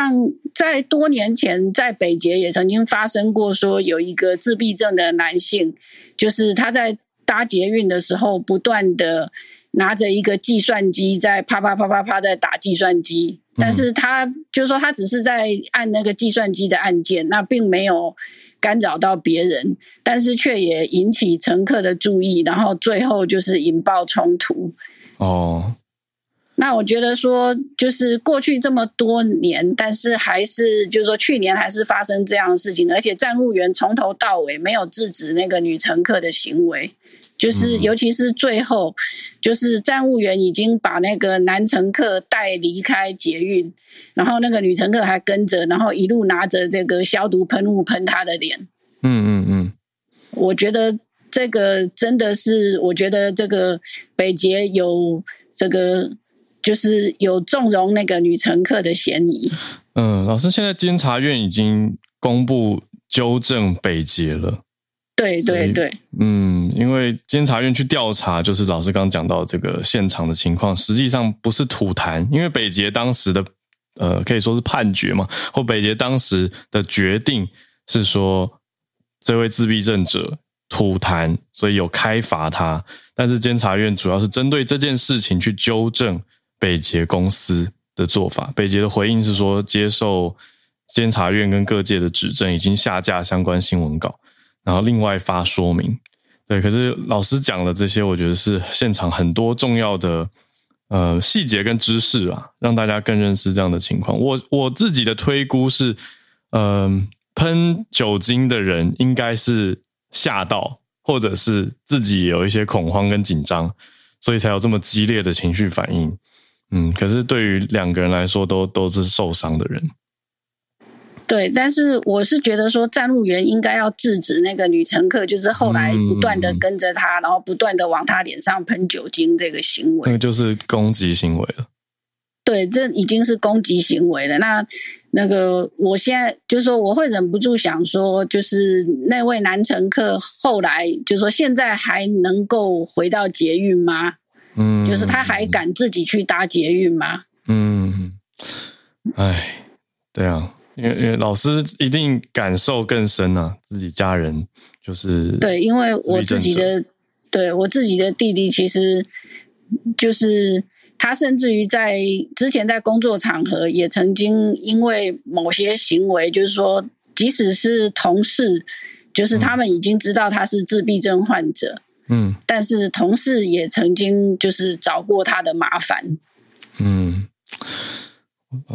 在多年前，在北捷也曾经发生过，说有一个自闭症的男性，就是他在搭捷运的时候，不断的拿着一个计算机在啪啪啪啪啪在打计算机，但是他就是说他只是在按那个计算机的按键，那并没有干扰到别人，但是却也引起乘客的注意，然后最后就是引爆冲突。哦，那我觉得说，就是过去这么多年，但是还是就是说，去年还是发生这样的事情，而且站务员从头到尾没有制止那个女乘客的行为，就是尤其是最后，就是站务员已经把那个男乘客带离开捷运，然后那个女乘客还跟着，然后一路拿着这个消毒喷雾喷他的脸。嗯嗯嗯，我觉得这个真的是，我觉得这个北捷有这个就是有纵容那个女乘客的嫌疑。嗯，老师，现在监察院已经公布纠正北捷了。对对对，嗯，因为监察院去调查，就是老师刚刚讲到这个现场的情况，实际上不是吐痰，因为北捷当时的呃可以说是判决嘛，或北捷当时的决定是说。这位自闭症者吐痰，所以有开罚他。但是监察院主要是针对这件事情去纠正北捷公司的做法。北捷的回应是说，接受监察院跟各界的指正，已经下架相关新闻稿，然后另外发说明。对，可是老师讲的这些，我觉得是现场很多重要的呃细节跟知识啊，让大家更认识这样的情况。我我自己的推估是，嗯。喷酒精的人应该是吓到，或者是自己有一些恐慌跟紧张，所以才有这么激烈的情绪反应。嗯，可是对于两个人来说，都都是受伤的人。对，但是我是觉得说，站务员应该要制止那个女乘客，就是后来不断的跟着他，然后不断的往他脸上喷酒精这个行为，那就是攻击行为了。对，这已经是攻击行为了。那那个，我现在就是说，我会忍不住想说，就是那位男乘客后来就说，现在还能够回到捷运吗？嗯，就是他还敢自己去搭捷运吗？嗯，哎，对啊，因为因为老师一定感受更深啊，自己家人就是对，因为我自己的对我自己的弟弟，其实就是。他甚至于在之前在工作场合也曾经因为某些行为，就是说，即使是同事，就是他们已经知道他是自闭症患者，嗯，但是同事也曾经就是找过他的麻烦，嗯，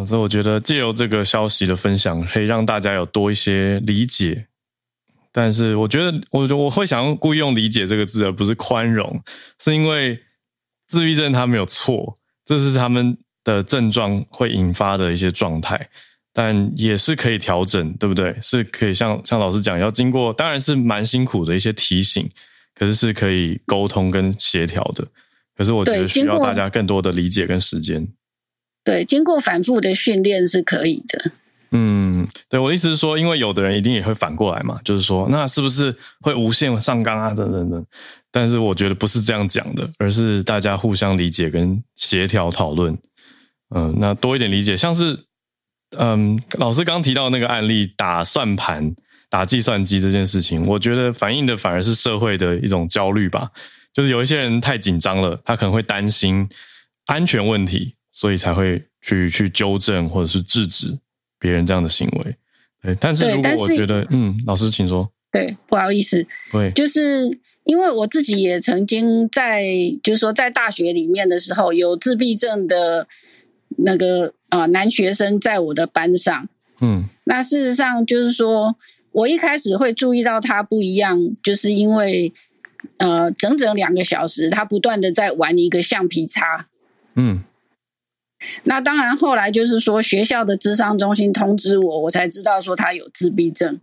所以我觉得借由这个消息的分享，可以让大家有多一些理解。但是我觉得，我我会想要故意用“理解”这个字，而不是宽容，是因为。自闭症他没有错，这是他们的症状会引发的一些状态，但也是可以调整，对不对？是可以像像老师讲，要经过，当然是蛮辛苦的一些提醒，可是是可以沟通跟协调的。可是我觉得需要大家更多的理解跟时间。对，经过反复的训练是可以的。嗯，对我意思是说，因为有的人一定也会反过来嘛，就是说，那是不是会无限上纲啊？等等等。但是我觉得不是这样讲的，而是大家互相理解跟协调讨论。嗯，那多一点理解，像是嗯，老师刚提到那个案例，打算盘、打计算机这件事情，我觉得反映的反而是社会的一种焦虑吧。就是有一些人太紧张了，他可能会担心安全问题，所以才会去去纠正或者是制止。别人这样的行为，对，但是如果我觉得，嗯，老师请说，对，不好意思，对，就是因为我自己也曾经在，就是说在大学里面的时候，有自闭症的那个啊男学生在我的班上，嗯，那事实上就是说我一开始会注意到他不一样，就是因为呃整整两个小时，他不断的在玩一个橡皮擦，嗯。那当然，后来就是说学校的智商中心通知我，我才知道说他有自闭症。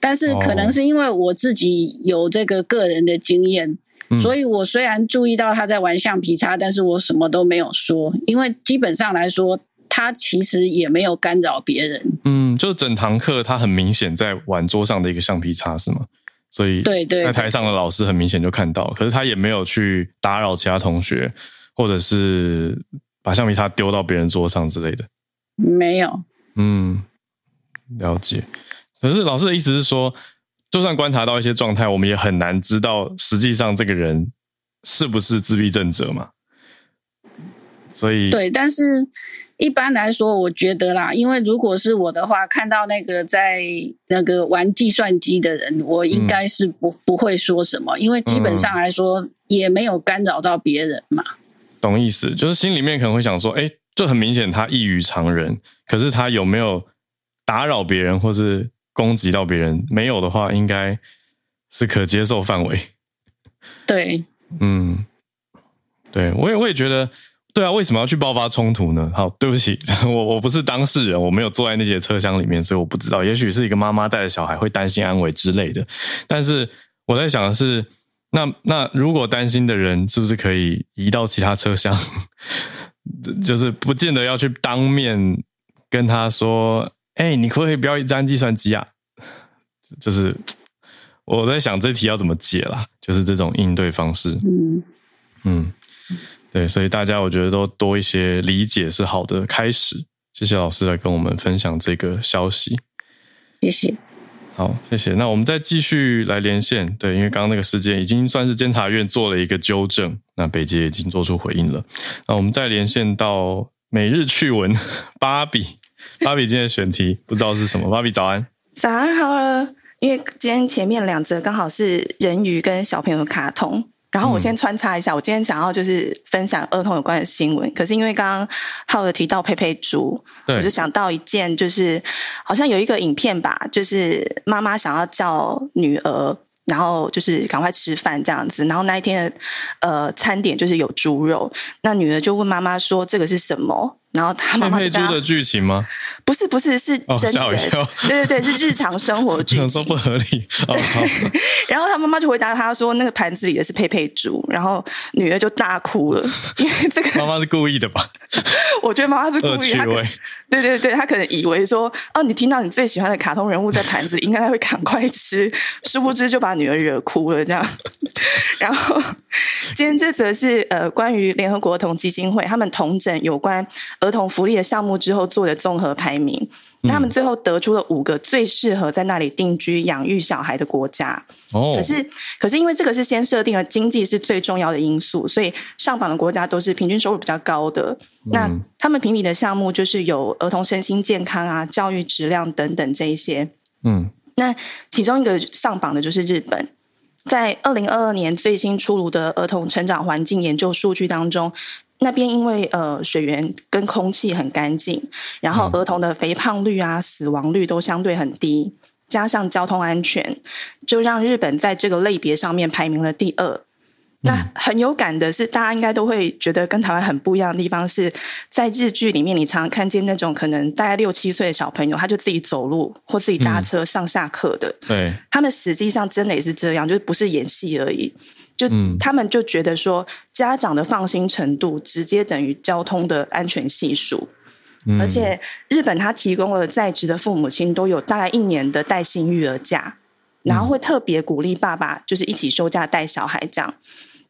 但是可能是因为我自己有这个个人的经验，所以我虽然注意到他在玩橡皮擦，但是我什么都没有说，因为基本上来说，他其实也没有干扰别人。嗯，就整堂课他很明显在玩桌上的一个橡皮擦，是吗？所以对对，在台上的老师很明显就看到，可是他也没有去打扰其他同学，或者是。把橡皮擦丢到别人桌上之类的，没有。嗯，了解。可是老师的意思是说，就算观察到一些状态，我们也很难知道实际上这个人是不是自闭症者嘛？所以对，但是一般来说，我觉得啦，因为如果是我的话，看到那个在那个玩计算机的人，我应该是不、不会说什么，因为基本上来说也没有干扰到别人嘛。懂意思，就是心里面可能会想说，哎，就很明显他异于常人，可是他有没有打扰别人或是攻击到别人？没有的话，应该是可接受范围。对，嗯，对我也我也觉得，对啊，为什么要去爆发冲突呢？好，对不起，我我不是当事人，我没有坐在那节车厢里面，所以我不知道。也许是一个妈妈带着小孩会担心安危之类的，但是我在想的是，那那如果担心的人是不是可以移到其他车厢？就是不见得要去当面跟他说，哎，你可不可以不要一张计算机啊？就是我在想这题要怎么解啦，就是这种应对方式。嗯嗯，对，所以大家我觉得都多一些理解是好的开始。谢谢老师来跟我们分享这个消息，谢谢。好，谢谢。那我们再继续来连线，对，因为刚刚那个事件已经算是监察院做了一个纠正，那北捷已经做出回应了。那我们再连线到每日趣闻，芭比，芭比今天的选题不知道是什么，芭比早安，早安好了，因为今天前面两则刚好是人鱼跟小朋友的卡通。然后我先穿插一下，我今天想要就是分享儿童有关的新闻。可是因为刚刚浩有提到佩佩猪，我就想到一件，就是好像有一个影片吧，就是妈妈想要叫女儿，然后就是赶快吃饭这样子。然后那一天的呃餐点就是有猪肉，那女儿就问妈妈说：“这个是什么？”然后他妈妈就的剧情吗？不是不是是真的，对对对，是日常生活剧情，说不合理。然后他妈妈就回答他说：“那个盘子里的是佩佩猪。”然后女儿就大哭了，因为这个妈妈是故意的吧？我觉得妈妈是故意，她对对对，他可能以为说：“哦，你听到你最喜欢的卡通人物在盘子里，应该会赶快吃。”殊不知就把女儿惹哭了。这样。然后今天这则是呃关于联合国儿童基金会他们同整有关。儿童福利的项目之后做的综合排名，他们最后得出了五个最适合在那里定居养育小孩的国家。哦，可是可是因为这个是先设定了经济是最重要的因素，所以上榜的国家都是平均收入比较高的。那他们评比的项目就是有儿童身心健康啊、教育质量等等这一些。嗯，那其中一个上榜的就是日本，在二零二二年最新出炉的儿童成长环境研究数据当中。那边因为呃水源跟空气很干净，然后儿童的肥胖率啊、死亡率都相对很低，加上交通安全，就让日本在这个类别上面排名了第二。那很有感的是，大家应该都会觉得跟台湾很不一样的地方是在日剧里面，你常常看见那种可能大概六七岁的小朋友，他就自己走路或自己搭车上下课的。对，他们实际上真的也是这样，就是不是演戏而已。就他们就觉得说，家长的放心程度直接等于交通的安全系数，而且日本他提供了在职的父母亲都有大概一年的带薪育儿假，然后会特别鼓励爸爸就是一起休假带小孩这样。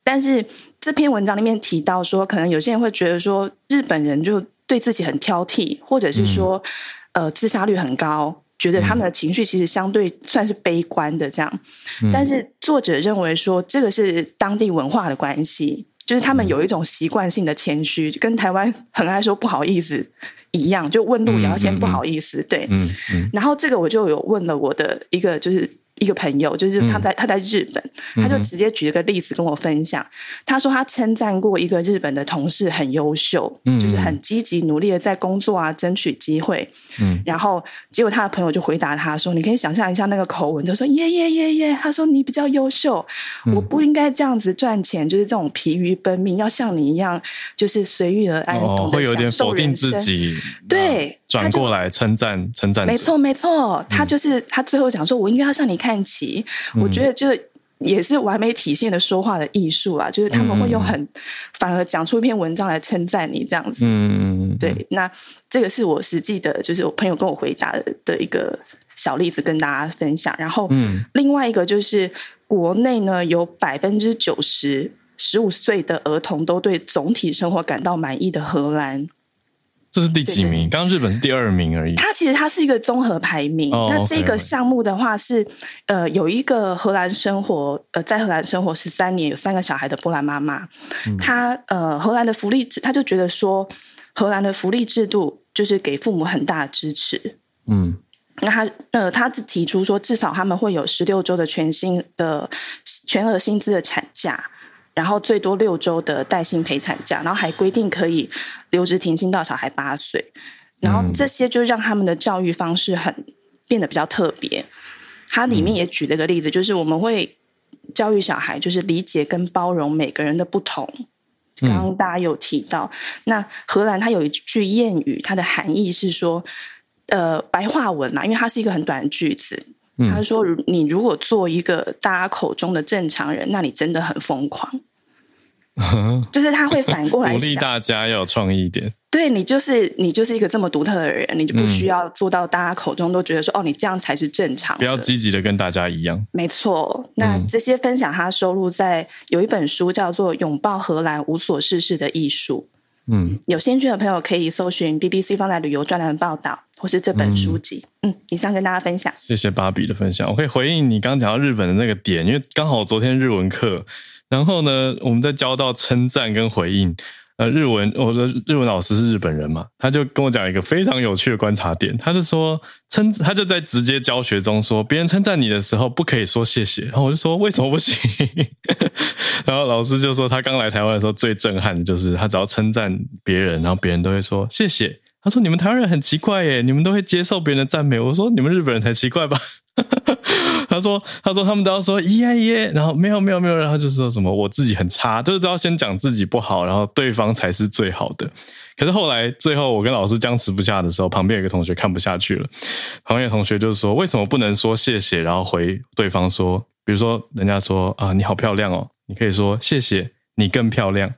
但是这篇文章里面提到说，可能有些人会觉得说，日本人就对自己很挑剔，或者是说，呃，自杀率很高。觉得他们的情绪其实相对算是悲观的这样，但是作者认为说这个是当地文化的关系，就是他们有一种习惯性的谦虚，跟台湾 很爱说不好意思一样，就问路也要先不好意思，对，嗯嗯，然后这个我就有问了我的一个就是。一个朋友，就是他在他在日本，他就直接举了个例子跟我分享。他说他称赞过一个日本的同事很优秀，就是很积极努力的在工作啊，争取机会。嗯，然后结果他的朋友就回答他说：“你可以想象一下那个口吻，就说耶耶耶耶。”他说：“你比较优秀，我不应该这样子赚钱，就是这种疲于奔命，要像你一样，就是随遇而安，懂得享受人生。”对，转过来称赞称赞，没错没错，他就是他最后讲说：“我应该要像你看。”看齐，我觉得就也是完美体现的说话的艺术啊，就是他们会用很反而讲出一篇文章来称赞你这样子。嗯，对，那这个是我实际的，就是我朋友跟我回答的一个小例子，跟大家分享。然后，嗯，另外一个就是国内呢，有百分之九十十五岁的儿童都对总体生活感到满意的荷兰。这是第几名？刚刚日本是第二名而已。它其实它是一个综合排名。那这个项目的话是，呃，有一个荷兰生活，呃，在荷兰生活十三年，有三个小孩的波兰妈妈，她呃，荷兰的福利制，她就觉得说，荷兰的福利制度就是给父母很大的支持。嗯，那她呃，她提出说，至少他们会有十六周的全薪的全额薪资的产假。然后最多六周的带薪陪产假，然后还规定可以留职停薪到小孩八岁，然后这些就让他们的教育方式很变得比较特别。它里面也举了个例子，就是我们会教育小孩，就是理解跟包容每个人的不同。刚刚大家有提到，那荷兰它有一句谚语，它的含义是说，呃，白话文嘛，因为它是一个很短的句子。他说：“你如果做一个大家口中的正常人，那你真的很疯狂。” 就是他会反过来鼓励大家要有创意一点。对你就是你就是一个这么独特的人，你就不需要做到大家口中都觉得说哦，你这样才是正常。不要积极的跟大家一样。没错，那这些分享他收录在有一本书叫做《拥抱荷兰无所事事的艺术》。嗯，有兴趣的朋友可以搜寻 BBC 放在旅游专栏报道，或是这本书籍。嗯，以上跟大家分享。谢谢芭比的分享。我可以回应你刚刚讲到日本的那个点，因为刚好昨天日文课。然后呢，我们在教到称赞跟回应。呃，日文，我的日文老师是日本人嘛，他就跟我讲一个非常有趣的观察点，他就说称，他就在直接教学中说，别人称赞你的时候不可以说谢谢。然后我就说为什么不行？然后老师就说他刚来台湾的时候最震撼的就是他只要称赞别人，然后别人都会说谢谢。他说你们台湾人很奇怪耶，你们都会接受别人的赞美。我说你们日本人才奇怪吧。他说：“他说他们都要说耶耶，然后没有没有没有，然后就说什么我自己很差，就是都要先讲自己不好，然后对方才是最好的。可是后来最后我跟老师僵持不下的时候，旁边有个同学看不下去了，旁边同学就说为什么不能说谢谢，然后回对方说，比如说人家说啊你好漂亮哦，你可以说谢谢你更漂亮。”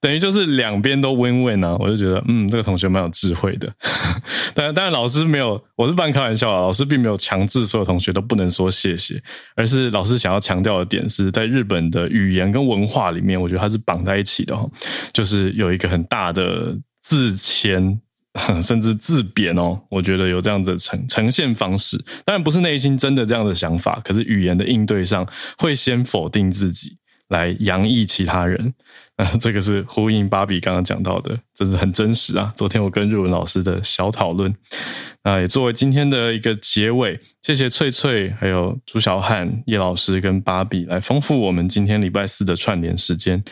等于就是两边都 win win 啊，我就觉得，嗯，这个同学蛮有智慧的。但但老师没有，我是半开玩笑啊，老师并没有强制所有同学都不能说谢谢，而是老师想要强调的点是在日本的语言跟文化里面，我觉得它是绑在一起的哈，就是有一个很大的自谦 甚至自贬哦，我觉得有这样的呈呈现方式，当然不是内心真的这样的想法，可是语言的应对上会先否定自己。来洋溢其他人，啊，这个是呼应芭比刚刚讲到的，真是很真实啊！昨天我跟日文老师的小讨论，啊，也作为今天的一个结尾，谢谢翠翠、还有朱小汉、叶老师跟芭比来丰富我们今天礼拜四的串联时间。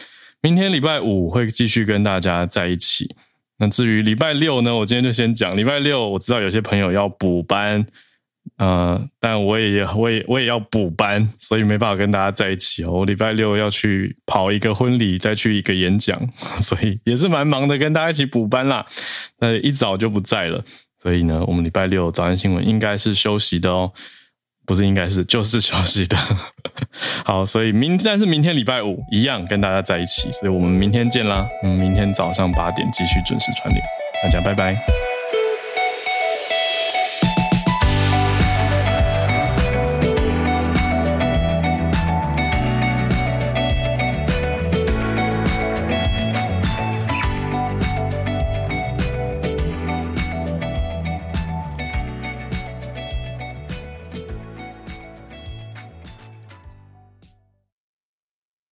明天礼拜五会继续跟大家在一起。那至于礼拜六呢，我今天就先讲。礼拜六我知道有些朋友要补班。呃，但我也我也我也要补班，所以没办法跟大家在一起哦。我礼拜六要去跑一个婚礼，再去一个演讲，所以也是蛮忙的，跟大家一起补班啦。那一早就不在了，所以呢，我们礼拜六早安新闻应该是休息的哦，不是应该是就是休息的。好，所以明但是明天礼拜五一样跟大家在一起，所以我们明天见啦。嗯，明天早上八点继续准时串联，大家拜拜。